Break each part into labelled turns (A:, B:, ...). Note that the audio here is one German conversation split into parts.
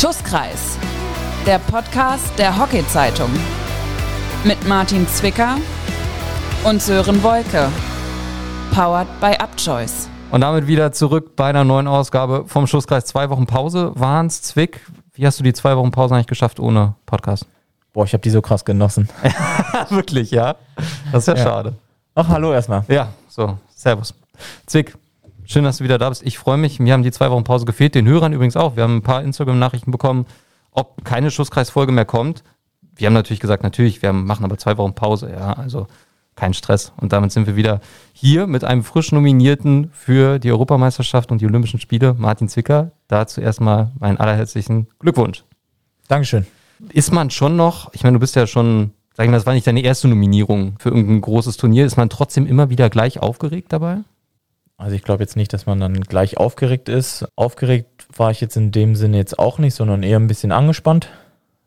A: Schusskreis, der Podcast der Hockey-Zeitung. Mit Martin Zwicker und Sören Wolke. Powered by Upchoice.
B: Und damit wieder zurück bei einer neuen Ausgabe vom Schusskreis. Zwei Wochen Pause waren es. Zwick, wie hast du die zwei Wochen Pause eigentlich geschafft ohne Podcast?
C: Boah, ich habe die so krass genossen.
B: Wirklich, ja? Das ist ja, ja, schade.
C: Ach, hallo erstmal.
B: Ja, so, servus. Zwick, schön, dass du wieder da bist. Ich freue mich. Mir haben die zwei Wochen Pause gefehlt, den Hörern übrigens auch. Wir haben ein paar Instagram-Nachrichten bekommen, ob keine Schusskreisfolge mehr kommt. Wir haben natürlich gesagt, natürlich, wir machen aber zwei Wochen Pause. Ja, also kein Stress. Und damit sind wir wieder hier mit einem frisch Nominierten für die Europameisterschaft und die Olympischen Spiele, Martin Zwicker. Dazu erstmal meinen allerherzlichen Glückwunsch.
C: Dankeschön.
B: Ist man schon noch, ich meine, du bist ja schon, sag ich mal, das war nicht deine erste Nominierung für irgendein großes Turnier, ist man trotzdem immer wieder gleich aufgeregt dabei?
C: Also ich glaube jetzt nicht, dass man dann gleich aufgeregt ist. Aufgeregt war ich jetzt in dem Sinne jetzt auch nicht, sondern eher ein bisschen angespannt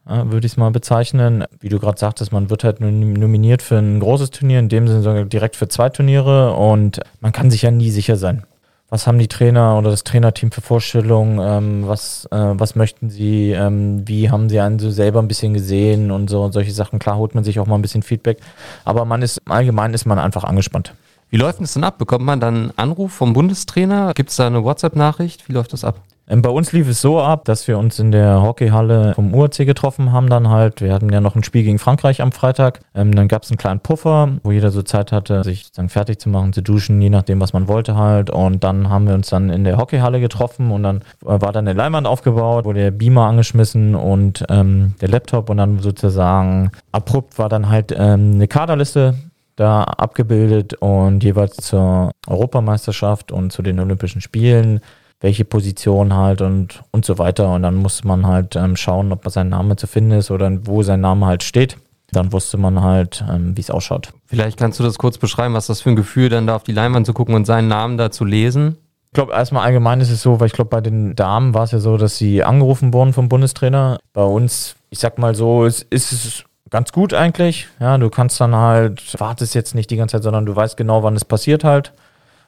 C: würde ich es mal bezeichnen. Wie du gerade sagtest, man wird halt nominiert für ein großes Turnier, in dem Sinne sogar direkt für zwei Turniere und man kann sich ja nie sicher sein. Was haben die Trainer oder das Trainerteam für Vorstellungen? Ähm, was, äh, was möchten sie? Ähm, wie haben sie einen so selber ein bisschen gesehen und so und solche Sachen? Klar holt man sich auch mal ein bisschen Feedback, aber man ist allgemein ist man einfach angespannt.
B: Wie läuft es denn ab? Bekommt man dann einen Anruf vom Bundestrainer? Gibt es da eine WhatsApp-Nachricht? Wie läuft das ab?
C: Ähm, bei uns lief es so ab, dass wir uns in der Hockeyhalle vom UAC getroffen haben dann halt. Wir hatten ja noch ein Spiel gegen Frankreich am Freitag. Ähm, dann gab es einen kleinen Puffer, wo jeder so Zeit hatte, sich sozusagen fertig zu machen, zu duschen, je nachdem, was man wollte halt. Und dann haben wir uns dann in der Hockeyhalle getroffen und dann äh, war dann eine Leinwand aufgebaut, wurde der Beamer angeschmissen und ähm, der Laptop und dann sozusagen abrupt war dann halt ähm, eine Kaderliste da abgebildet und jeweils zur Europameisterschaft und zu den Olympischen Spielen welche Position halt und, und so weiter. Und dann musste man halt ähm, schauen, ob sein Name zu finden ist oder wo sein Name halt steht. Dann wusste man halt, ähm, wie es ausschaut.
B: Vielleicht kannst du das kurz beschreiben, was das für ein Gefühl dann da auf die Leinwand zu gucken und seinen Namen da zu lesen.
C: Ich glaube, erstmal allgemein ist es so, weil ich glaube, bei den Damen war es ja so, dass sie angerufen wurden vom Bundestrainer. Bei uns, ich sag mal so, ist, ist es ganz gut eigentlich. Ja, du kannst dann halt, wartest jetzt nicht die ganze Zeit, sondern du weißt genau, wann es passiert halt.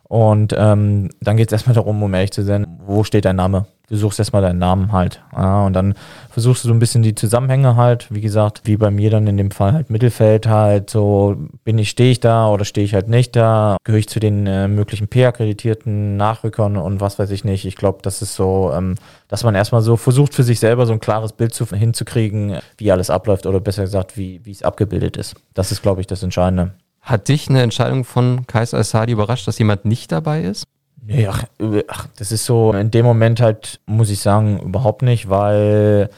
C: Und ähm, dann geht es erstmal darum, um ehrlich zu sein, wo steht dein Name? Du suchst erstmal deinen Namen halt. Ja, und dann versuchst du so ein bisschen die Zusammenhänge halt, wie gesagt, wie bei mir dann in dem Fall halt Mittelfeld halt, so bin ich, stehe ich da oder stehe ich halt nicht da, gehöre ich zu den äh, möglichen P-akkreditierten Nachrückern und was weiß ich nicht. Ich glaube, das ist so, ähm, dass man erstmal so versucht für sich selber so ein klares Bild zu, hinzukriegen, wie alles abläuft oder besser gesagt, wie es abgebildet ist. Das ist, glaube ich, das Entscheidende.
B: Hat dich eine Entscheidung von Kaiser Assadi überrascht, dass jemand nicht dabei ist?
C: Nee, ach, ach, das ist so in dem Moment halt, muss ich sagen, überhaupt nicht, weil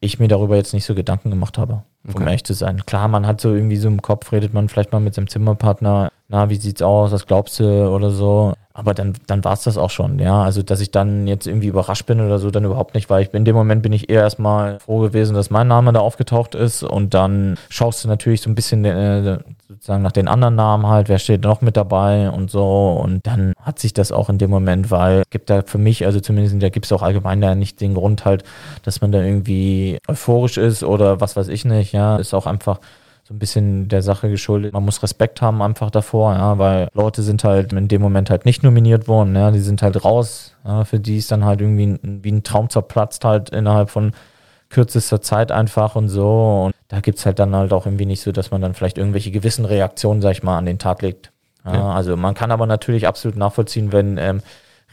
C: ich mir darüber jetzt nicht so Gedanken gemacht habe, um okay. ehrlich zu sein. Klar, man hat so irgendwie so im Kopf, redet man vielleicht mal mit seinem Zimmerpartner, na, wie sieht's aus, was glaubst du oder so. Aber dann, dann war es das auch schon, ja. Also, dass ich dann jetzt irgendwie überrascht bin oder so, dann überhaupt nicht, weil ich in dem Moment bin ich eher erstmal froh gewesen, dass mein Name da aufgetaucht ist. Und dann schaust du natürlich so ein bisschen äh, sozusagen nach den anderen Namen halt, wer steht noch mit dabei und so. Und dann hat sich das auch in dem Moment, weil gibt da für mich, also zumindest da gibt es auch allgemein da nicht den Grund halt, dass man da irgendwie euphorisch ist oder was weiß ich nicht, ja. Ist auch einfach so ein bisschen der Sache geschuldet. Man muss Respekt haben einfach davor, ja, weil Leute sind halt in dem Moment halt nicht nominiert worden, ja, die sind halt raus. Ja, für die ist dann halt irgendwie ein, wie ein Traum zerplatzt halt innerhalb von kürzester Zeit einfach und so. Und da gibt es halt dann halt auch irgendwie nicht so, dass man dann vielleicht irgendwelche gewissen Reaktionen, sag ich mal, an den Tag legt. Ja, ja. Also man kann aber natürlich absolut nachvollziehen, wenn ähm,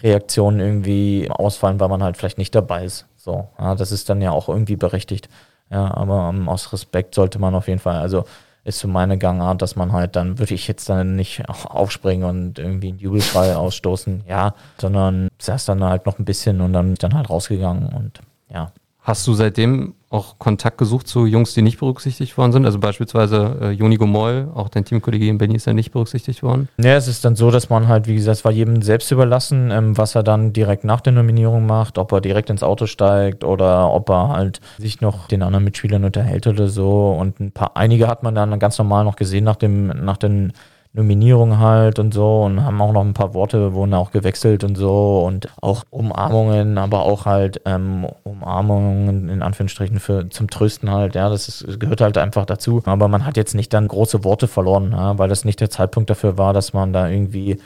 C: Reaktionen irgendwie ausfallen, weil man halt vielleicht nicht dabei ist. So, ja, das ist dann ja auch irgendwie berechtigt. Ja, aber um, ähm, aus Respekt sollte man auf jeden Fall, also ist so meine Gangart, dass man halt dann würde ich jetzt dann nicht aufspringen und irgendwie einen Jubelschrei ausstoßen, ja, sondern saß dann halt noch ein bisschen und dann dann halt rausgegangen und ja.
B: Hast du seitdem auch Kontakt gesucht zu Jungs, die nicht berücksichtigt worden sind? Also beispielsweise äh, Joni Gomoll, auch dein Teamkollege in Benny ist ja nicht berücksichtigt worden.
C: Ja, es ist dann so, dass man halt, wie gesagt, es war jedem selbst überlassen, ähm, was er dann direkt nach der Nominierung macht, ob er direkt ins Auto steigt oder ob er halt sich noch den anderen Mitspielern unterhält oder so. Und ein paar, einige hat man dann ganz normal noch gesehen nach dem, nach den Nominierung halt und so und haben auch noch ein paar Worte, wurden auch gewechselt und so und auch Umarmungen, aber auch halt ähm, Umarmungen in Anführungsstrichen für zum Trösten halt, ja, das ist, gehört halt einfach dazu. Aber man hat jetzt nicht dann große Worte verloren, ja, weil das nicht der Zeitpunkt dafür war, dass man da irgendwie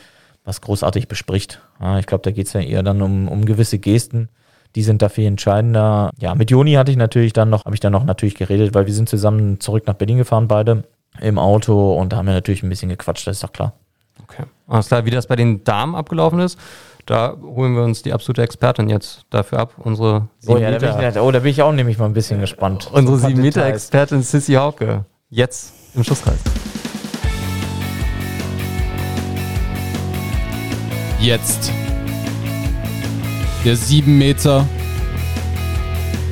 C: was großartig bespricht. Ja, ich glaube, da geht es ja eher dann um, um gewisse Gesten, Die sind dafür entscheidender. Ja, mit Joni hatte ich natürlich dann noch, habe ich dann noch natürlich geredet, weil wir sind zusammen zurück nach Berlin gefahren, beide im Auto und da haben wir natürlich ein bisschen gequatscht, das ist doch klar.
B: Okay. Alles klar, wie das bei den Damen abgelaufen ist, da holen wir uns die absolute Expertin jetzt dafür ab. Unsere
C: Oh, ja, da bin ich, oh, da bin ich auch nämlich mal ein bisschen gespannt.
B: unsere
C: So ein paar
B: sieben Meter
C: Details.
B: Expertin Sissy Hauke. Jetzt im Schusskreis.
D: Jetzt. Der 7 Meter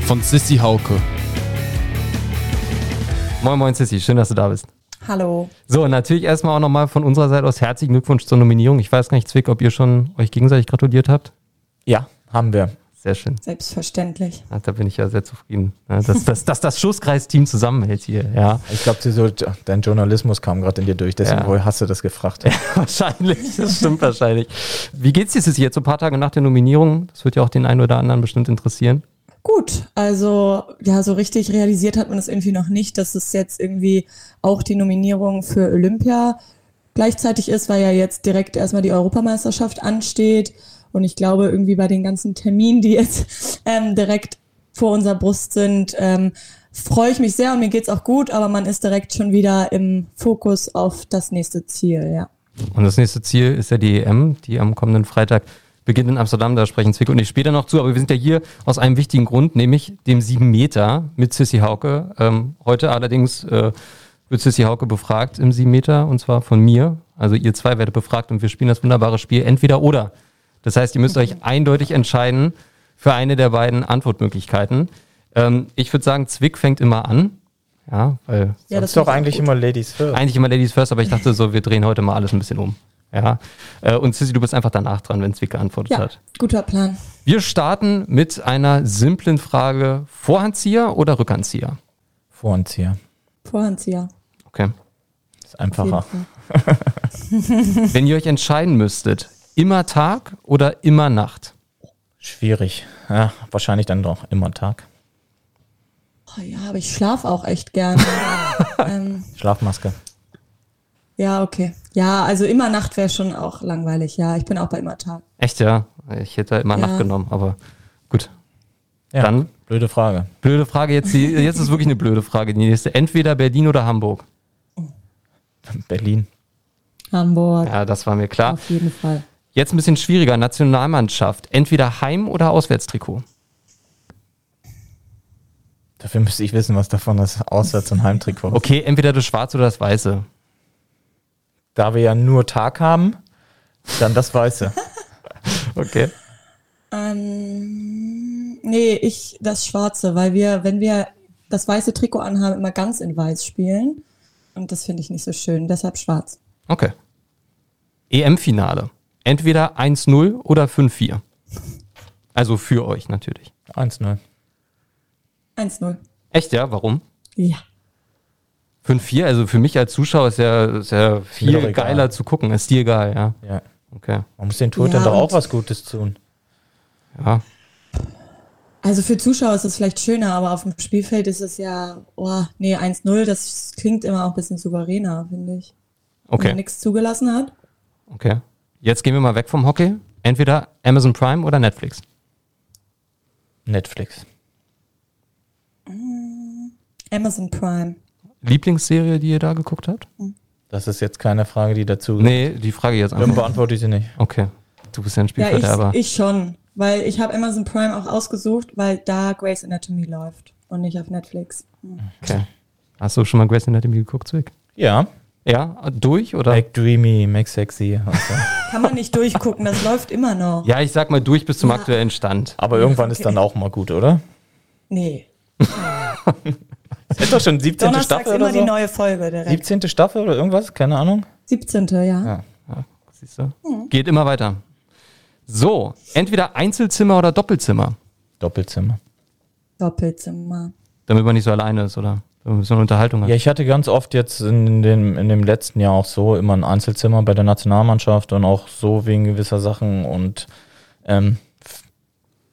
D: von Sissy Hauke.
B: Moin Moin Sissy, schön, dass du da bist.
E: Hallo.
B: So, natürlich erstmal auch nochmal von unserer Seite aus herzlichen Glückwunsch zur Nominierung. Ich weiß gar nicht, Zwick, ob ihr schon euch gegenseitig gratuliert habt.
C: Ja, haben wir.
B: Sehr schön.
E: Selbstverständlich.
B: Ja, da bin ich ja sehr zufrieden, ja, dass, dass, dass das Schusskreisteam zusammenhält hier. Ja,
C: Ich glaube, so, dein Journalismus kam gerade in dir durch, deswegen
B: Ja.
C: wohl hast du das gefragt.
B: wahrscheinlich. Das stimmt wahrscheinlich. Wie geht's dir Sissy, jetzt so ein paar Tage nach der Nominierung? Das wird ja auch den einen oder anderen bestimmt interessieren.
E: Gut, also ja, so richtig realisiert hat man das irgendwie noch nicht, dass es jetzt irgendwie auch die Nominierung für Olympia gleichzeitig ist, weil ja jetzt direkt erstmal die Europameisterschaft ansteht. Und ich glaube, irgendwie bei den ganzen Terminen, die jetzt ähm, direkt vor unserer Brust sind, ähm, freue ich mich sehr und mir geht's auch gut, aber man ist direkt schon wieder im Fokus auf das nächste Ziel, ja.
B: Und das nächste Ziel ist ja die EM, die am kommenden Freitag beginnt in Amsterdam. Da sprechen Zwick und ich später noch zu. Aber wir sind ja hier aus einem wichtigen Grund, nämlich dem 7 Meter mit Sissy Hauke. Ähm, heute allerdings äh, wird Sissy Hauke befragt im 7 Meter und zwar von mir. Also ihr zwei werdet befragt und wir spielen das wunderbare Spiel entweder oder. Das heißt, ihr müsst euch eindeutig entscheiden für eine der beiden Antwortmöglichkeiten. Ähm, ich würde sagen, Zwick fängt immer an. Ja, weil
E: Ja,
C: Das ist doch eigentlich
E: gut.
C: immer Ladies first.
B: eigentlich immer Ladies first, aber ich dachte so, wir drehen heute mal alles ein bisschen um. Ja. Äh, Und Sissy, du bist einfach danach dran, wenn Zwick geantwortet
E: Ja,
B: hat.
E: guter Plan.
B: Wir starten mit einer simplen Frage: Vorhandzieher oder Rückhandzieher?
C: Voranzieher.
E: Vorhandzieher.
B: Okay.
C: Ist einfacher.
B: Wenn ihr euch entscheiden müsstet, immer Tag oder immer Nacht?
C: Schwierig. Ja, wahrscheinlich dann doch immer Tag.
E: Oh ja, aber ich schlafe auch echt gerne. ähm,
C: Schlafmaske.
E: Ja, okay. Ja, also immer Nacht wäre schon auch langweilig. Ja, ich bin auch bei immer Tag.
B: Echt, ja. Ich hätte immer
E: Ja.
B: Nacht genommen, aber gut.
C: Ja,
B: Dann
C: blöde Frage.
B: blöde Frage. Jetzt, die, jetzt ist wirklich eine blöde Frage. Die nächste. Entweder Berlin oder Hamburg.
C: Berlin.
E: Hamburg.
B: Ja, das war mir klar.
E: Auf jeden Fall.
B: Jetzt ein bisschen schwieriger. Nationalmannschaft. Entweder Heim- oder Auswärtstrikot.
C: Dafür müsste ich wissen, was davon das Auswärts- und Heimtrikot ist.
B: Okay, entweder das Schwarze oder das Weiße.
C: Da wir ja nur Tag haben, dann das Weiße.
B: Okay.
E: Ähm, nee, ich das Schwarze, weil wir, wenn wir das weiße Trikot anhaben, immer ganz in weiß spielen. Und das finde ich nicht so schön. Deshalb schwarz.
B: Okay. EM-Finale. Entweder 1-0 oder 5-4. Also für euch natürlich.
C: 1-0.
E: 1-0.
B: Echt, ja? Warum?
E: Ja.
B: 5-4, also für mich als Zuschauer ist ja, ist ja viel geiler zu gucken. Ist dir egal, ja.
C: Ja.
B: Okay.
C: Man muss den Torhütern
E: Ja,
C: doch auch was Gutes tun.
B: Ja.
E: Also für Zuschauer ist es vielleicht schöner, aber auf dem Spielfeld ist es ja, oh, nee, 1-0, das klingt immer auch ein bisschen souveräner, finde ich. Wenn man
B: Okay.
E: nichts zugelassen hat.
B: Okay. Jetzt gehen wir mal weg vom Hockey. Entweder Amazon Prime oder Netflix.
C: Netflix.
E: Amazon Prime.
B: Lieblingsserie, die ihr da geguckt habt?
C: Das ist jetzt keine Frage, die dazu.
B: Nee, die Frage jetzt
C: Dann
B: einfach.
C: beantworte ich sie nicht.
B: Okay. Du bist ja ein
E: Ja,
B: Spielverderber.
E: ich, ich schon. Weil ich habe Amazon Prime auch ausgesucht, weil da Grey's Anatomy läuft und nicht auf Netflix.
B: okay. Hast du schon mal Grace Anatomy geguckt, Zwick?
C: Ja.
B: Ja, durch oder?
C: Make dreamy, make sexy. und so.
E: Kann man nicht durchgucken, das läuft immer noch.
B: Ja, ich sag mal durch bis zum
E: Ja.
B: aktuellen Stand.
C: Aber irgendwann ist
E: Okay.
C: dann auch mal gut, oder?
E: Nee.
C: Es ist doch schon 17.
E: Donnerstags
C: Staffel
E: immer
C: oder
E: die
C: so.
E: neue Folge direkt.
C: 17. Staffel oder irgendwas? Keine Ahnung.
E: 17. ja.
C: Ja.
B: Siehst du? Geht immer weiter. So, entweder Einzelzimmer oder Doppelzimmer,
C: Doppelzimmer.
E: Doppelzimmer.
B: damit man nicht so alleine ist, oder? So eine Unterhaltung hat.
C: Ja, ich hatte ganz oft jetzt in dem, in dem letzten Jahr auch so immer ein Einzelzimmer bei der Nationalmannschaft und auch so wegen gewisser Sachen und ähm,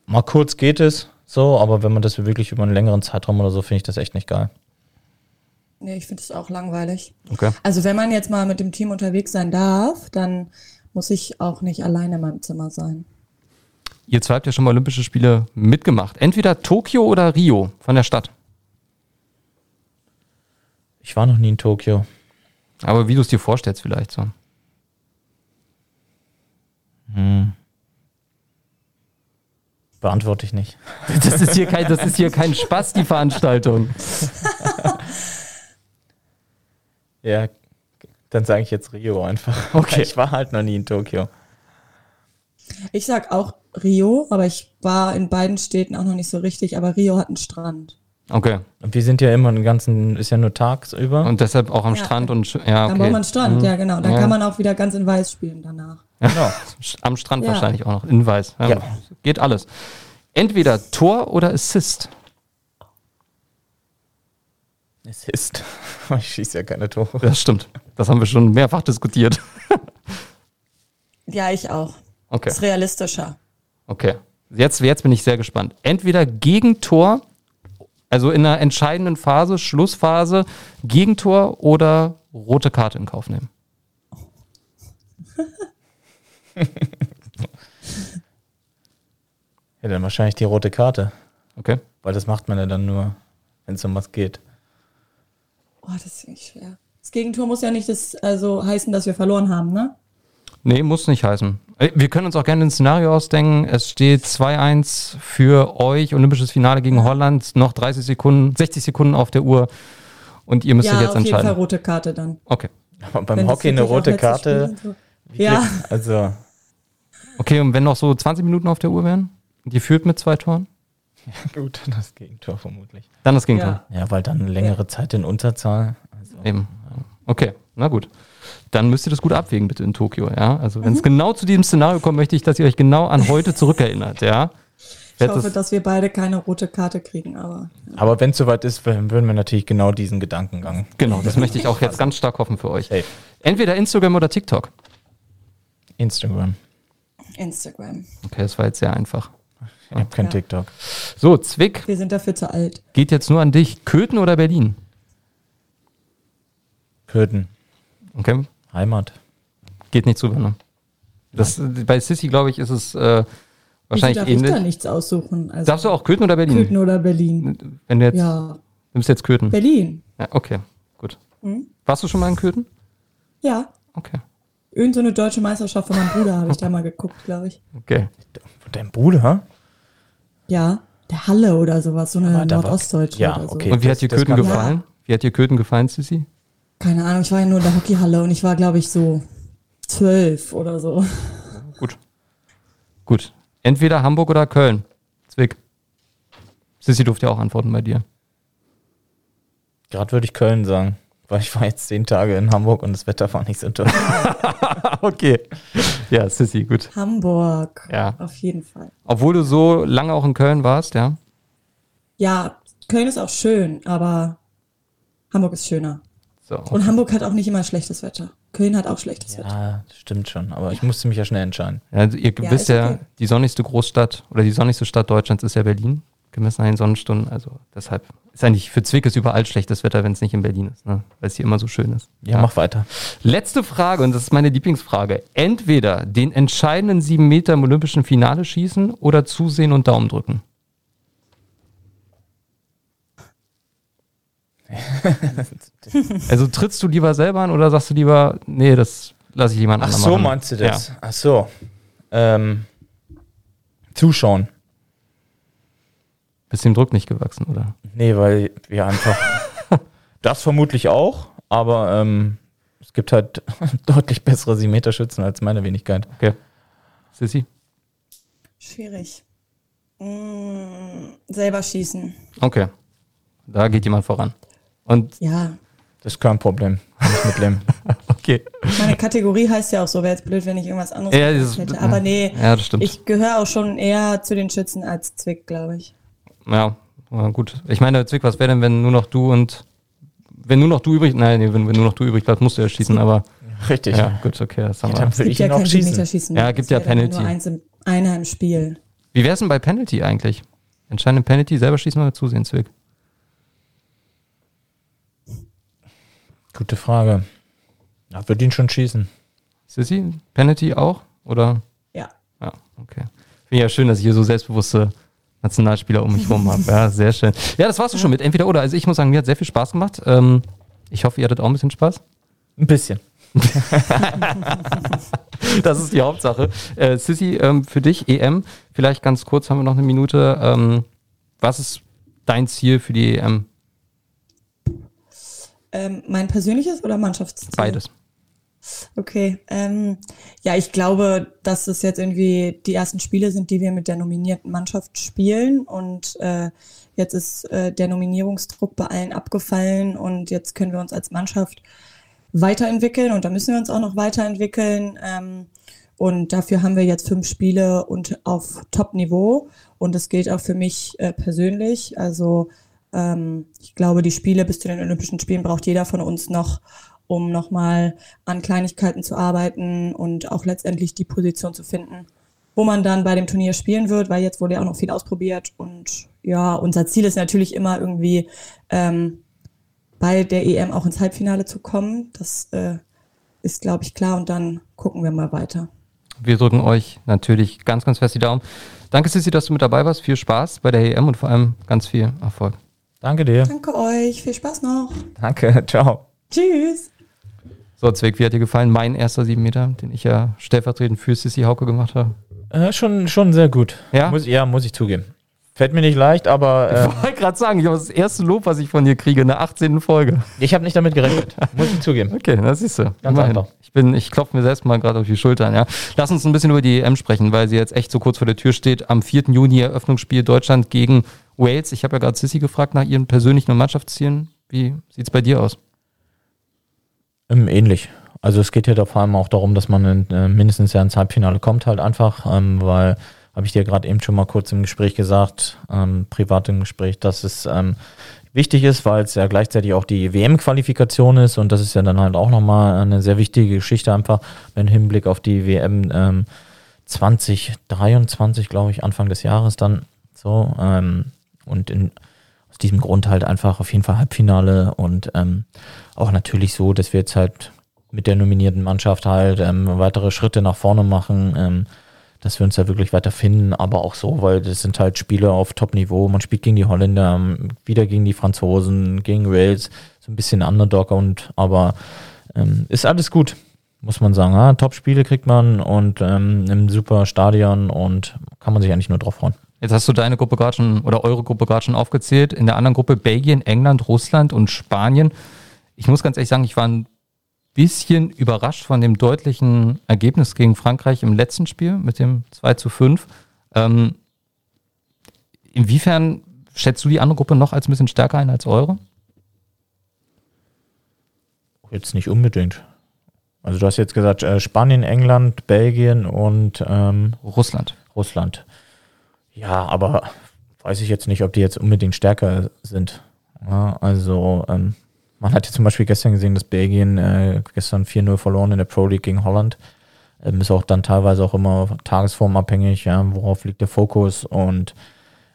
C: mal kurz geht es so, aber wenn man das wirklich über einen längeren Zeitraum oder so, finde ich das echt nicht geil.
E: Nee, ich finde es auch langweilig.
B: Okay.
E: Also wenn man jetzt mal mit dem Team unterwegs sein darf, dann muss ich auch nicht alleine in meinem Zimmer sein.
B: Ihr zwei habt ja schon mal Olympische Spiele mitgemacht. Entweder Tokio oder Rio von der Stadt.
C: Ich war noch nie in Tokio.
B: Aber wie du es dir vorstellst vielleicht so.
C: Beantworte ich nicht.
B: Das ist hier kein, das ist hier kein Spaß, die Veranstaltung.
C: Ja, dann sage ich jetzt Rio einfach.
B: Okay.
C: Ich war halt noch nie in Tokio.
E: Ich sag auch Rio, aber ich war in beiden Städten auch noch nicht so richtig, aber Rio hat einen Strand.
B: Okay.
C: Und wir sind ja immer den ganzen, ist ja nur tagsüber.
B: Und deshalb auch am
E: Ja.
B: Strand und ja,
E: Dann
B: okay.
E: braucht man Strand, ja genau. Dann
B: Ja.
E: kann man auch wieder ganz in Weiß spielen danach.
C: Genau.
B: Am Strand
E: Ja.
B: wahrscheinlich auch noch, in Weiß. Ja,
C: Ja.
B: Geht alles. Entweder Tor oder Assist.
C: Es ist. Ich schieße ja keine Tore.
B: Das stimmt. Das haben wir schon mehrfach diskutiert.
E: Ja, ich auch.
B: Okay.
E: Ist realistischer.
B: Okay. Jetzt, jetzt bin ich sehr gespannt. Entweder Gegentor, also in einer entscheidenden Phase, Schlussphase, Gegentor oder rote Karte in Kauf nehmen.
C: Ja, dann wahrscheinlich die rote Karte.
B: Okay.
C: Weil das macht man ja dann nur, wenn es um was geht.
E: Oh, das ist nicht schwer. Das Gegentor muss ja nicht das, also heißen, dass wir verloren haben, ne?
B: Nee, muss nicht heißen. Wir können uns auch gerne ein Szenario ausdenken. Es steht 2-1 für euch, Olympisches Finale gegen Holland, noch 30 Sekunden, 60 Sekunden auf der Uhr und ihr müsst
E: ja,
B: euch jetzt
E: auf jeden Fall
B: entscheiden.
E: rote Karte dann.
B: Okay.
C: Aber beim
E: Wenn
C: Hockey eine rote Karte.
E: so. Ja,
C: Also,
B: Okay, und wenn noch so 20 Minuten auf der Uhr wären und ihr führt mit zwei Toren,
C: gut, dann das Gegentor vermutlich.
B: dann das Gegentor.
E: ja.
C: Ja, weil dann eine längere Zeit in Unterzahl. Also,
B: Eben. Okay, na gut. Dann müsst ihr das gut abwägen, bitte in Tokio, ja. Also wenn es genau zu diesem Szenario kommt, möchte ich, dass ihr euch genau an heute zurückerinnert, ja.
E: ich hoffe,
B: das-
E: dass wir beide keine rote Karte kriegen, aber
C: aber wenn es soweit ist, würden wir natürlich genau diesen Gedankengang.
B: Genau, das möchte ich auch jetzt ganz stark hoffen für euch.
C: Hey,
B: Entweder Instagram oder TikTok.
C: Instagram.
E: Instagram.
B: Okay, das war jetzt sehr einfach.
C: Ich habe kein
E: Ja.
C: TikTok.
B: So, Zwick
E: Wir sind dafür zu alt.
B: geht jetzt nur an dich. Köthen oder Berlin?
C: Köthen.
B: Okay,
C: Heimat.
B: geht nicht drüber, ne? Das, bei Sissy, glaube ich, ist es äh, wahrscheinlich
E: darf ich da
B: ähnlich.
E: nichts aussuchen? Also
B: Darfst du auch Köthen oder Berlin?
E: Köthen oder Berlin?
B: Wenn du jetzt,
E: Ja,
B: nimmst jetzt Köthen.
E: Berlin.
B: Ja, okay, gut.
E: Mhm.
B: Warst du schon mal in Köthen?
E: Ja,
B: Okay,
E: irgend so eine deutsche Meisterschaft von meinem Bruder habe ich da mal geguckt, glaube ich.
B: okay.
C: Von deinem Bruder?
E: Ja, der Halle oder sowas, so eine Nordostdeutsche
C: Ja,
E: oder so.
C: okay.
B: Und wie hat dir Köthen gefallen? Wie hat dir Köthen gefallen, Sissy?
E: Keine Ahnung, ich war ja nur in der Hockeyhalle und ich war, glaube ich, so zwölf oder so.
B: Gut. Gut. Entweder Hamburg oder Köln. Zwick. Sissy durfte ja auch antworten bei dir.
C: Gerade würde ich Köln sagen. Weil ich war jetzt zehn Tage in Hamburg und das Wetter war nicht so toll.
B: okay. Ja, Sissy, gut.
E: Hamburg.
B: Ja.
E: Auf jeden Fall.
B: Obwohl du so lange auch in Köln warst, ja?
E: Ja, Köln ist auch schön, aber Hamburg ist schöner.
B: So.
E: Und Hamburg hat auch nicht immer schlechtes Wetter. Köln hat auch schlechtes Wetter.
C: ja, das stimmt schon. Aber ich musste mich ja schnell entscheiden.
B: Ja, also ihr
E: Ja,
B: wisst ja,
E: okay.
B: die sonnigste Großstadt oder die sonnigste Stadt Deutschlands ist ja Berlin, gemessen an den Sonnenstunden. Also deshalb ist eigentlich für Zwick ist überall schlechtes Wetter, wenn es nicht in Berlin ist, ne? weil es hier immer so schön ist.
C: Ja, mach weiter.
B: Letzte Frage, und das ist meine Lieblingsfrage. Entweder den entscheidenden sieben Meter im Olympischen Finale schießen oder zusehen und Daumen drücken. also trittst du lieber selber an oder sagst du lieber, nee, das lasse ich jemand
C: Ach
B: anderen
C: so,
B: machen?
C: meinst du das? Ach so. Ähm, zuschauen.
B: Bist dem Druck nicht gewachsen, oder?
C: Nee, weil wir einfach. das vermutlich auch, aber ähm, es gibt halt deutlich bessere 7-Meter-Schützen als meine Wenigkeit.
B: Okay. Sissi?
E: Schwierig. Mm, selber schießen.
B: Okay. Da geht jemand voran. Und
E: Ja.
C: Das ist kein Problem. Kann ich mitleben.
B: okay.
E: Meine Kategorie heißt ja auch so, wäre jetzt blöd, wenn ich irgendwas anderes
B: Ja,
E: hätte. Aber nee,
B: Ja, das stimmt.
E: ich gehöre auch schon eher zu den Schützen als Zwick, glaube ich.
B: Ja, gut. Ich meine, Zwick, was wäre denn, wenn nur noch du und wenn nur noch du übrig, nein, nee, wenn, wenn nur noch du übrig bleibst, musst du ja schießen, aber
C: Richtig.
B: ja, gut, okay, das haben
C: Ja,
B: wir.
C: dann will ich
E: ja
C: auch
E: kein
C: schießen.
E: Elfmeterschießen.
B: Ja, gibt ja
E: wäre dann
B: Penalty.
E: Nur eins im, einer im Spiel.
B: Wie wär's denn bei Penalty eigentlich? Entscheidende Penalty, selber schießen oder zusehen, Zwick?
C: Gute Frage. Ja, würde ihn schon schießen.
B: Sissi, Penalty auch? Oder?
E: Ja.
B: Ja, okay. Finde Finde ja schön, dass ich hier so selbstbewusste Nationalspieler um mich rum habe. Ja, sehr schön. Ja, das war's auch schon mit entweder oder. Also ich muss sagen, mir hat sehr viel Spaß gemacht. Ähm, ich hoffe, ihr hattet auch ein bisschen Spaß.
C: Ein bisschen.
B: Das ist die Hauptsache. Äh, Sissy, ähm, für dich EM, vielleicht ganz kurz, haben wir noch eine Minute. Ähm, was ist dein Ziel für die EM?
E: Ähm, mein persönliches oder Mannschaftsziel?
B: Beides.
E: Okay. Ähm, ja, ich glaube, dass es jetzt irgendwie die ersten Spiele sind, die wir mit der nominierten Mannschaft spielen. Und äh, jetzt ist äh, der Nominierungsdruck bei allen abgefallen und jetzt können wir uns als Mannschaft weiterentwickeln und da müssen wir uns auch noch weiterentwickeln. Ähm, und dafür haben wir jetzt fünf Spiele und auf Top-Niveau. Und das gilt auch für mich äh, persönlich. Also ähm, ich glaube, die Spiele bis zu den Olympischen Spielen braucht jeder von uns noch, um nochmal an Kleinigkeiten zu arbeiten und auch letztendlich die Position zu finden, wo man dann bei dem Turnier spielen wird, weil jetzt wurde ja auch noch viel ausprobiert. Und ja, unser Ziel ist natürlich immer irgendwie ähm, bei der EM auch ins Halbfinale zu kommen. Das äh, ist, glaube ich, klar. Und dann gucken wir mal weiter.
B: Wir drücken euch natürlich ganz, ganz fest die Daumen. Danke, Sissi, dass du mit dabei warst. Viel Spaß bei der EM und vor allem ganz viel Erfolg.
C: Danke dir.
E: Danke euch. Viel Spaß noch.
C: Danke. Ciao.
E: Tschüss.
B: So, Zweck, wie hat dir gefallen? Mein erster sieben Meter, den ich ja stellvertretend für Sissi Hauke gemacht habe.
C: Äh, schon, schon sehr gut.
B: Ja?
C: Muss, ja, muss ich zugeben. Fällt mir nicht leicht, aber äh,
B: Ich wollte gerade sagen, ich habe das erste Lob, was ich von dir kriege, in der 18. Folge.
C: ich habe nicht damit gerechnet. muss ich zugeben.
B: Okay, das siehst du.
C: Ganz
B: Immerhin.
C: einfach.
B: Ich bin, ich klopfe mir selbst mal gerade auf die Schultern, ja. Lass uns ein bisschen über die EM sprechen, weil sie jetzt echt so kurz vor der Tür steht. Am 4. Juni Eröffnungsspiel Deutschland gegen Wales. Ich habe ja gerade Sissy gefragt nach ihren persönlichen und Mannschaftszielen. Wie sieht's bei dir aus?
C: Ähm, ähnlich. Also es geht ja da vor allem auch darum, dass man in, äh, mindestens ja ins Halbfinale kommt halt einfach, ähm, weil habe ich dir gerade eben schon mal kurz im Gespräch gesagt, ähm, privat im Gespräch, dass es ähm, wichtig ist, weil es ja gleichzeitig auch die WM-Qualifikation ist und das ist ja dann halt auch nochmal eine sehr wichtige Geschichte einfach im Hinblick auf die WM ähm, 2023, glaube ich, Anfang des Jahres dann so ähm, und in, aus diesem Grund halt einfach auf jeden Fall Halbfinale und ähm, auch natürlich so, dass wir jetzt halt mit der nominierten Mannschaft halt ähm, weitere Schritte nach vorne machen, ähm, dass wir uns da wirklich weiter finden, aber auch so, weil das sind halt Spiele auf Top-Niveau. Man spielt gegen die Holländer, wieder gegen die Franzosen, gegen Wales, so ein bisschen Underdog und aber ähm, ist alles gut, muss man sagen. Ja, Top-Spiele kriegt man und ähm, im super Stadion und kann man sich eigentlich nur drauf freuen.
B: Jetzt hast du deine Gruppe gerade schon oder eure Gruppe gerade schon aufgezählt. In der anderen Gruppe Belgien, England, Russland und Spanien. Ich muss ganz ehrlich sagen, ich war ein bisschen überrascht von dem deutlichen Ergebnis gegen Frankreich im letzten Spiel mit dem 2 zu 5. Ähm, inwiefern schätzt du die andere Gruppe noch als ein bisschen stärker ein als eure?
C: Jetzt nicht unbedingt. Also du hast jetzt gesagt, äh, Spanien, England, Belgien und ähm,
B: Russland.
C: Russland. Ja, aber weiß ich jetzt nicht, ob die jetzt unbedingt stärker sind. Ja, also ähm, man hat ja zum Beispiel gestern gesehen, dass Belgien äh, gestern 4-0 verloren in der Pro League gegen Holland. Ähm, ist auch dann teilweise auch immer tagesformabhängig, ja, worauf liegt der Fokus und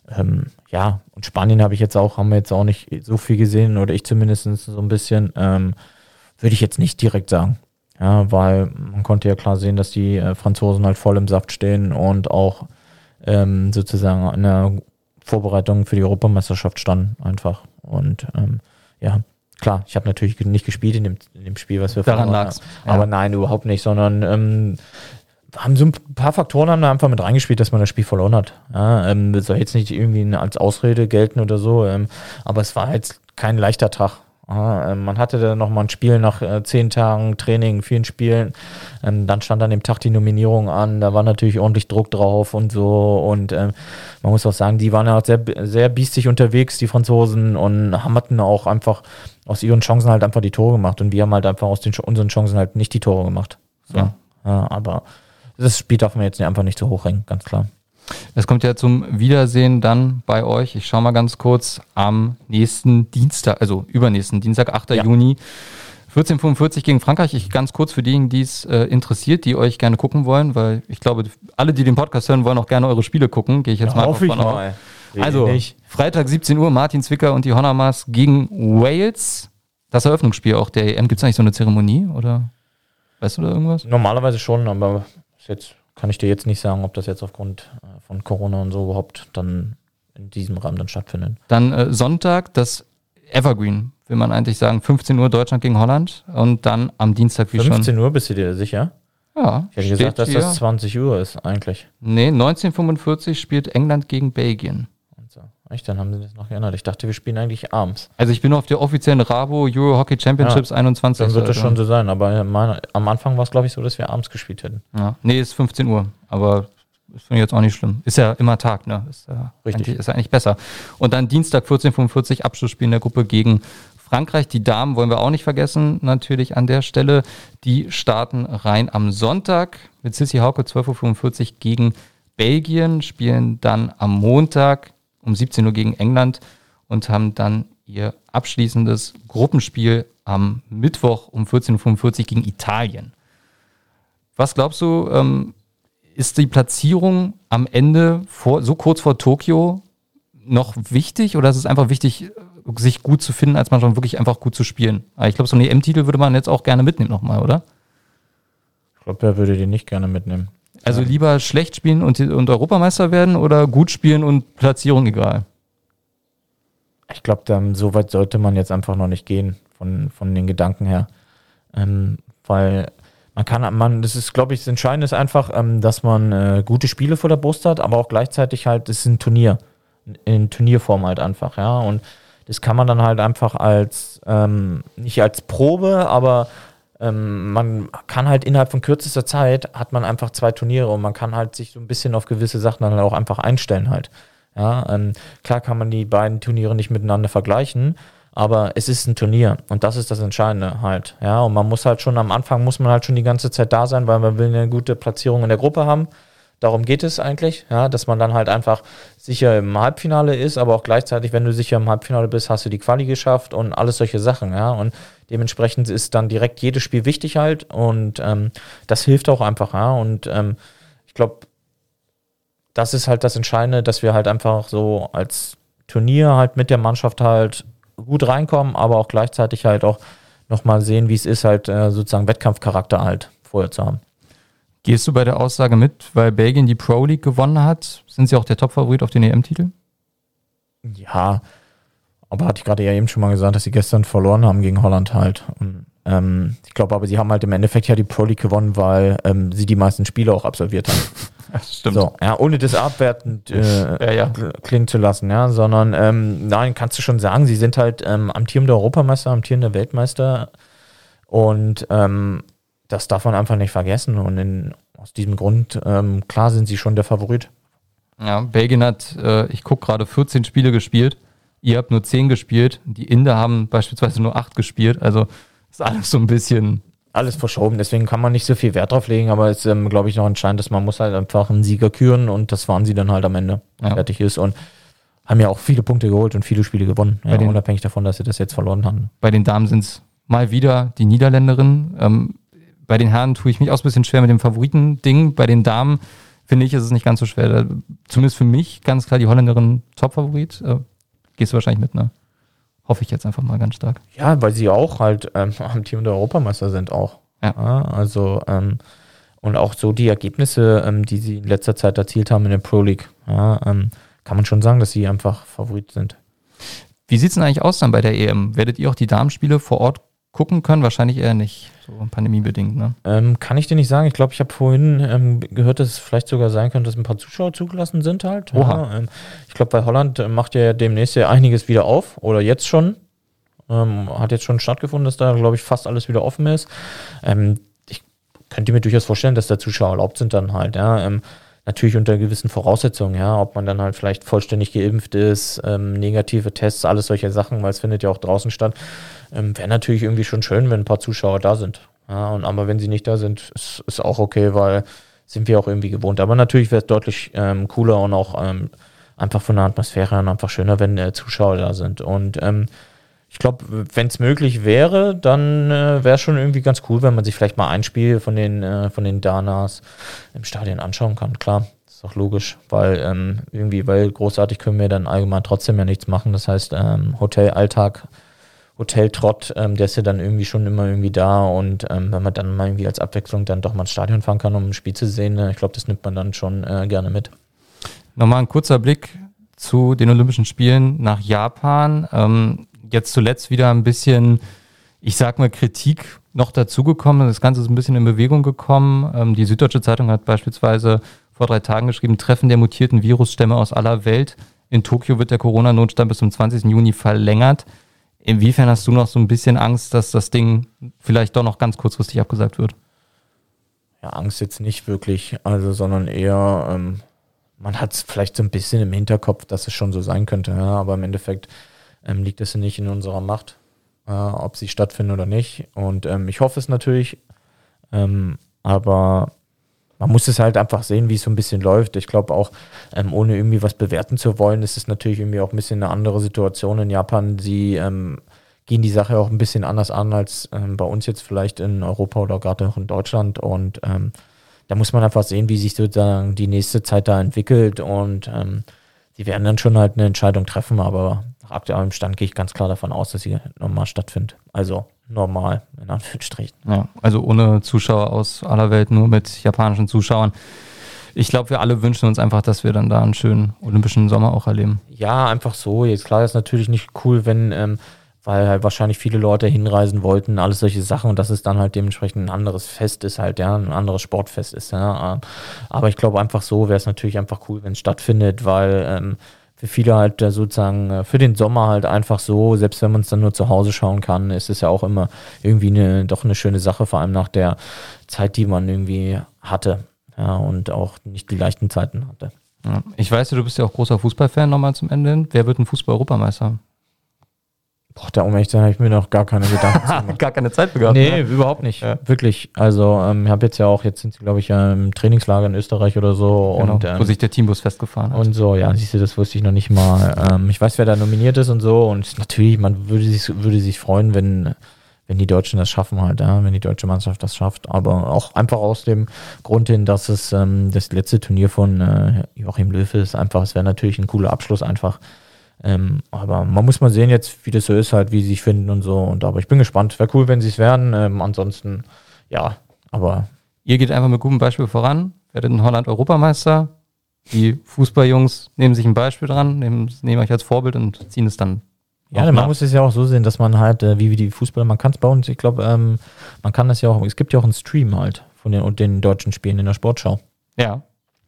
C: ähm, ja, und Spanien habe ich jetzt auch, haben wir jetzt auch nicht so viel gesehen, oder ich zumindest so ein bisschen, ähm, würde ich jetzt nicht direkt sagen. Ja, weil man konnte ja klar sehen, dass die äh, Franzosen halt voll im Saft stehen und auch ähm, sozusagen in der Vorbereitung für die Europameisterschaft standen einfach. Und ähm, ja, klar, ich habe natürlich nicht gespielt in dem, in dem Spiel, was wir
B: Daran
C: verloren
B: lag's,
C: haben.
B: ja.
C: Aber nein, überhaupt nicht, sondern ähm, haben so ein paar Faktoren haben da einfach mit reingespielt, dass man das Spiel verloren hat. Ja, ähm, das soll jetzt nicht irgendwie als Ausrede gelten oder so, ähm, aber es war jetzt kein leichter Tag. Ja, ähm, man hatte dann nochmal ein Spiel nach äh, zehn Tagen Training, vielen Spielen. Ähm, dann stand an dem Tag die Nominierung an. Da war natürlich ordentlich Druck drauf und so. Und ähm, man muss auch sagen, die waren ja auch sehr, sehr biestig unterwegs, die Franzosen, und haben hatten auch einfach aus ihren Chancen halt einfach die Tore gemacht. Und wir haben halt einfach aus den, unseren Chancen halt nicht die Tore gemacht. So.
B: Ja.
C: Ja, aber das Spiel darf man jetzt einfach nicht so hochhängen, ganz klar.
B: Es kommt ja zum Wiedersehen dann bei euch. Ich schaue mal ganz kurz am nächsten Dienstag, also übernächsten Dienstag, 8.
C: Ja.
B: Juni. 1445 gegen Frankreich. Ich ganz kurz für diejenigen, die es äh, interessiert, die euch gerne gucken wollen, weil ich glaube, alle, die den Podcast hören, wollen auch gerne eure Spiele gucken. Gehe ich jetzt mal
C: hoffe ich mal.
B: Also. Freitag 17 Uhr, Martin Zwicker und die Honamas gegen Wales. Das Eröffnungsspiel auch der EM. Gibt es eigentlich so eine Zeremonie oder weißt du da irgendwas?
C: Normalerweise schon, aber ist jetzt kann ich dir jetzt nicht sagen, ob das jetzt aufgrund äh, von Corona und so überhaupt dann in diesem Rahmen dann stattfindet.
B: Dann äh, Sonntag, das Evergreen, will man eigentlich sagen, 15 Uhr Deutschland gegen Holland und dann am Dienstag wie
C: 15 Uhr, bist du dir sicher?
B: schon. Ja,
C: Ich hätte gesagt, dass das 20 Uhr ist eigentlich.
B: Nee, 1945 spielt England gegen Belgien.
C: Echt, dann haben sie das noch geändert. Ich dachte, wir spielen eigentlich abends.
B: Also ich bin auf der offiziellen Rabo Euro Hockey Championships 21.
C: Dann wird das
B: Seite.
C: schon so sein. Aber meine, am Anfang war es, glaube ich, so, dass wir abends gespielt hätten.
B: Ja. Nee, ist 15 Uhr, aber das finde ich jetzt auch nicht schlimm. Ist ja immer Tag, ne? Ist ja
C: Richtig.
B: Eigentlich, ist ja eigentlich besser. Und dann Dienstag 14.45 Abschlussspiel in der Gruppe gegen Frankreich. Die Damen wollen wir auch nicht vergessen, natürlich an der Stelle. Die starten rein am Sonntag mit Sissy Hauke 12.45 Uhr gegen Belgien, spielen dann am Montag um 17 Uhr gegen England und haben dann ihr abschließendes Gruppenspiel am Mittwoch um 14.45 Uhr gegen Italien. Was glaubst du, ähm, ist die Platzierung am Ende vor, so kurz vor Tokio noch wichtig oder ist es einfach wichtig, sich gut zu finden, als man schon wirklich einfach gut zu spielen? Aber ich glaube, so einen EM-Titel würde man jetzt auch gerne mitnehmen nochmal, oder?
C: Ich glaube, wer würde den nicht gerne mitnehmen?
B: Also lieber schlecht spielen und, und Europameister werden oder gut spielen und Platzierung egal?
C: Ich glaube, so weit sollte man jetzt einfach noch nicht gehen von, von den Gedanken her. Ähm, weil man kann, man, das ist, glaube ich, das Entscheidende ist einfach, ähm, dass man äh, gute Spiele vor der Brust hat, aber auch gleichzeitig halt, es ist ein Turnier. In Turnierform halt einfach, ja. Und das kann man dann halt einfach als, ähm, nicht als Probe, aber ähm, man kann halt innerhalb von kürzester Zeit hat man einfach zwei Turniere und man kann halt sich so ein bisschen auf gewisse Sachen dann auch einfach einstellen halt. Ja, ähm, klar kann man die beiden Turniere nicht miteinander vergleichen, aber es ist ein Turnier und das ist das Entscheidende halt. Ja, und man muss halt schon am Anfang muss man halt schon die ganze Zeit da sein, weil man will eine gute Platzierung in der Gruppe haben. Darum geht es eigentlich, ja, dass man dann halt einfach sicher im Halbfinale ist, aber auch gleichzeitig, wenn du sicher im Halbfinale bist, hast du die Quali geschafft und alles solche Sachen, ja. Und dementsprechend ist dann direkt jedes Spiel wichtig halt und ähm, das hilft auch einfach, ja. Und ähm, ich glaube, das ist halt das Entscheidende, dass wir halt einfach so als Turnier halt mit der Mannschaft halt gut reinkommen, aber auch gleichzeitig halt auch nochmal sehen, wie es ist, halt äh, sozusagen Wettkampfcharakter halt vorher zu haben.
B: Gehst du bei der Aussage mit, weil Belgien die Pro League gewonnen hat? Sind sie auch der Topfavorit auf den EM-Titel?
C: Ja, aber hatte ich gerade ja eben schon mal gesagt, dass sie gestern verloren haben gegen Holland halt. Und, ähm, ich glaube aber, sie haben halt im Endeffekt ja die Pro League gewonnen, weil ähm, sie die meisten Spiele auch absolviert haben.
B: Das stimmt.
C: So, ja, ohne das abwertend äh,
B: Ja, ja.
C: kl- klingen zu lassen, ja, sondern ähm, nein, kannst du schon sagen, sie sind halt ähm, amtierender Europameister, amtierender Weltmeister und ähm, das darf man einfach nicht vergessen und in, aus diesem Grund, ähm, klar sind sie schon der Favorit.
B: Ja, Belgien hat, äh, ich gucke gerade, 14 Spiele gespielt. Ihr habt nur 10 gespielt. Die Inder haben beispielsweise nur 8 gespielt. Also ist alles so ein bisschen.
C: Alles verschoben, deswegen kann man nicht so viel Wert drauf legen, aber es ist, ähm, glaube ich, noch entscheidend, dass man muss halt einfach einen Sieger küren und das waren sie dann halt am Ende,
B: Ja.
C: fertig ist und haben ja auch viele Punkte geholt und viele Spiele gewonnen, ja,
B: den-
C: unabhängig davon, dass sie das jetzt verloren haben.
B: Bei den Damen sind es mal wieder die Niederländerinnen. Ähm, bei den Herren tue ich mich auch so ein bisschen schwer mit dem Favoriten-Ding. Bei den Damen finde ich, ist es nicht ganz so schwer. Zumindest für mich ganz klar die Holländerin Top-Favorit. Äh, gehst du wahrscheinlich mit, ne? Hoffe ich jetzt einfach mal ganz stark.
C: Ja, weil sie auch halt ähm, am Team der Europameister sind auch.
B: Ja.
C: also ähm, und auch so die Ergebnisse, ähm, die sie in letzter Zeit erzielt haben in der Pro League, ja, ähm, kann man schon sagen, dass sie einfach Favorit sind.
B: Wie sieht es denn eigentlich aus dann bei der EM? Werdet ihr auch die Damenspiele vor Ort gucken können? Wahrscheinlich eher nicht, so pandemiebedingt, ne?
C: Ähm, kann ich dir nicht sagen. Ich glaube, ich habe vorhin ähm, gehört, dass es vielleicht sogar sein könnte, dass ein paar Zuschauer zugelassen sind halt. Ja, ähm, ich glaube, bei Holland äh, macht ja demnächst ja einiges wieder auf oder jetzt schon. Ähm, hat jetzt schon stattgefunden, dass da, glaube ich, fast alles wieder offen ist. Ähm, ich könnte mir durchaus vorstellen, dass da Zuschauer erlaubt sind dann halt, ja. Ähm, natürlich unter gewissen Voraussetzungen, ja, ob man dann halt vielleicht vollständig geimpft ist, ähm, negative Tests, alles solche Sachen, weil es findet ja auch draußen statt. Ähm, Wäre natürlich irgendwie schon schön, wenn ein paar Zuschauer da sind. Ja, und aber wenn sie nicht da sind, ist, ist auch okay, weil sind wir auch irgendwie gewohnt. Aber natürlich wäre es deutlich ähm, cooler und auch ähm, einfach von der Atmosphäre her einfach schöner, wenn äh, Zuschauer da sind. Und ähm, ich glaube, wenn es möglich wäre, dann äh, wäre es schon irgendwie ganz cool, wenn man sich vielleicht mal ein Spiel von den, äh, von den Danas im Stadion anschauen kann. Klar, ist doch logisch, weil ähm, irgendwie, weil großartig können wir dann allgemein trotzdem ja nichts machen. Das heißt, ähm, Hotel, Alltag Hoteltrott, ähm, der ist ja dann irgendwie schon immer irgendwie da und ähm, wenn man dann mal irgendwie als Abwechslung dann doch mal ins Stadion fahren kann, um ein Spiel zu sehen, äh, ich glaube, das nimmt man dann schon äh, gerne mit.
B: Nochmal ein kurzer Blick zu den Olympischen Spielen nach Japan. Ähm, jetzt zuletzt wieder ein bisschen, ich sag mal, Kritik noch dazugekommen. Das Ganze ist ein bisschen in Bewegung gekommen. Ähm, die Süddeutsche Zeitung hat beispielsweise vor drei Tagen geschrieben, Treffen der mutierten Virusstämme aus aller Welt. In Tokio wird der Corona-Notstand bis zum 20. Juni verlängert. Inwiefern hast du noch so ein bisschen Angst, dass das Ding vielleicht doch noch ganz kurzfristig abgesagt wird?
C: Ja, Angst jetzt nicht wirklich, also, sondern eher, ähm, man hat es vielleicht so ein bisschen im Hinterkopf, dass es schon so sein könnte, ja, aber im Endeffekt ähm, liegt es nicht in unserer Macht, äh, ob sie stattfinden oder nicht. Und ähm, ich hoffe es natürlich, ähm, aber man muss es halt einfach sehen, wie es so ein bisschen läuft. Ich glaube auch, ähm, ohne irgendwie was bewerten zu wollen, ist es natürlich irgendwie auch ein bisschen eine andere Situation in Japan. Sie ähm, gehen die Sache auch ein bisschen anders an als ähm, bei uns jetzt vielleicht in Europa oder gerade auch in Deutschland. Und ähm, da muss man einfach sehen, wie sich sozusagen die nächste Zeit da entwickelt. Und ähm, sie werden dann schon halt eine Entscheidung treffen, aber nach aktuellem Stand gehe ich ganz klar davon aus, dass sie normal stattfindet. Also normal, in Anführungsstrichen.
B: Ja, also ohne Zuschauer aus aller Welt, nur mit japanischen Zuschauern. Ich glaube, wir alle wünschen uns einfach, dass wir dann da einen schönen olympischen Sommer auch erleben.
C: Ja, einfach so. Jetzt klar ist natürlich nicht cool, wenn, ähm, weil halt wahrscheinlich viele Leute hinreisen wollten, alles solche Sachen und dass es dann halt dementsprechend ein anderes Fest ist, halt, ja, ein anderes Sportfest ist, ja. Aber ich glaube einfach so wäre es natürlich einfach cool, wenn es stattfindet, weil ähm, für viele halt äh, sozusagen äh, für den Sommer halt einfach so, selbst wenn man es dann nur zu Hause schauen kann, ist es ja auch immer irgendwie eine, doch eine schöne Sache, vor allem nach der Zeit, die man irgendwie hatte. Ja, und auch nicht die leichten Zeiten hatte.
B: Ich weiß, du bist ja auch großer Fußballfan nochmal zum Ende. Wer wird ein Fußball-Europameister?
C: Boah, da um ehrlich zu sein, habe ich mir noch gar keine Gedanken
B: gemacht. gar keine Zeit bekommen.
C: Nee, ne? überhaupt nicht. Ja. Wirklich. Also, ähm, ich habe jetzt ja auch, jetzt sind sie, glaube ich, im Trainingslager in Österreich oder so.
B: Genau,
C: und,
B: ähm, wo sich der Teambus festgefahren hat.
C: Und so, ja, siehst du, das wusste ich noch nicht mal. Ähm, ich weiß, wer da nominiert ist und so. Und natürlich, man würde sich, würde sich freuen, wenn, wenn die Deutschen das schaffen halt, ja, wenn die deutsche Mannschaft das schafft. Aber auch einfach aus dem Grund hin, dass es ähm, das letzte Turnier von äh, Joachim Löw ist. Einfach, es wäre natürlich ein cooler Abschluss einfach ähm, aber man muss mal sehen jetzt, wie das so ist, halt, wie sie sich finden und so. Und aber ich bin gespannt. Wäre cool, wenn sie es werden. Ähm, ansonsten, ja, aber.
B: Ihr geht einfach mit gutem Beispiel voran, werdet in Holland Europameister. Die Fußballjungs nehmen sich ein Beispiel dran, nehmen, nehmen euch als Vorbild und ziehen es dann.
C: Ja, man muss es ja auch so sehen, dass man halt, äh, wie, wie die Fußballer, man kann es bei uns, ich glaube, ähm, man kann das ja auch, es gibt ja auch einen Stream halt von den, den deutschen Spielen in der Sportschau.
B: Ja,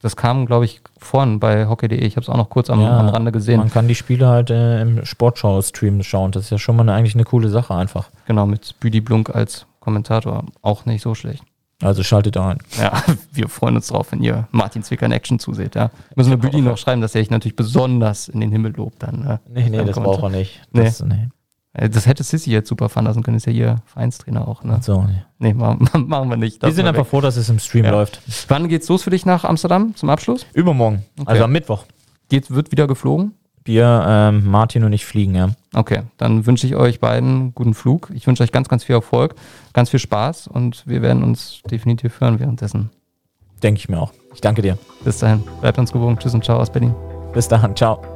B: das kam, glaube ich, vorhin bei hockey.de. Ich habe es auch noch kurz am, ja, am, Rande gesehen.
C: Man kann die Spiele halt äh, im Sportschau-Stream schauen. Das ist ja schon mal eine, eigentlich eine coole Sache einfach.
B: Genau, mit Büdi Blunk als Kommentator. Auch nicht so schlecht.
C: Also schaltet ein.
B: Ja, wir freuen uns drauf, wenn ihr Martin Zwicker in Action zuseht. Ja. Müssen wir Büdi noch schreiben, dass er sich natürlich besonders in den Himmel lobt. Dann,
C: ne? Nee, nee, das braucht er nicht.
B: Das, nee. nee. Äh, das hätte Sissy jetzt super fahren lassen können, ist ja ihr Vereinstrainer auch. Ne?
C: So, nee.
B: nee, machen, machen wir nicht.
C: Wir sind einfach weg. froh, dass es im Stream ja. läuft.
B: Wann geht's los für dich nach Amsterdam zum Abschluss?
C: Übermorgen, okay. also am Mittwoch.
B: Geht, wird wieder geflogen?
C: Wir, ähm, Martin und ich fliegen, ja.
B: Okay, dann wünsche ich euch beiden guten Flug. Ich wünsche euch ganz, ganz viel Erfolg, ganz viel Spaß und wir werden uns definitiv hören währenddessen.
C: Denke ich mir auch. Ich danke dir.
B: Bis dahin, bleibt uns gewogen. Tschüss und ciao aus Berlin.
C: Bis dahin, ciao.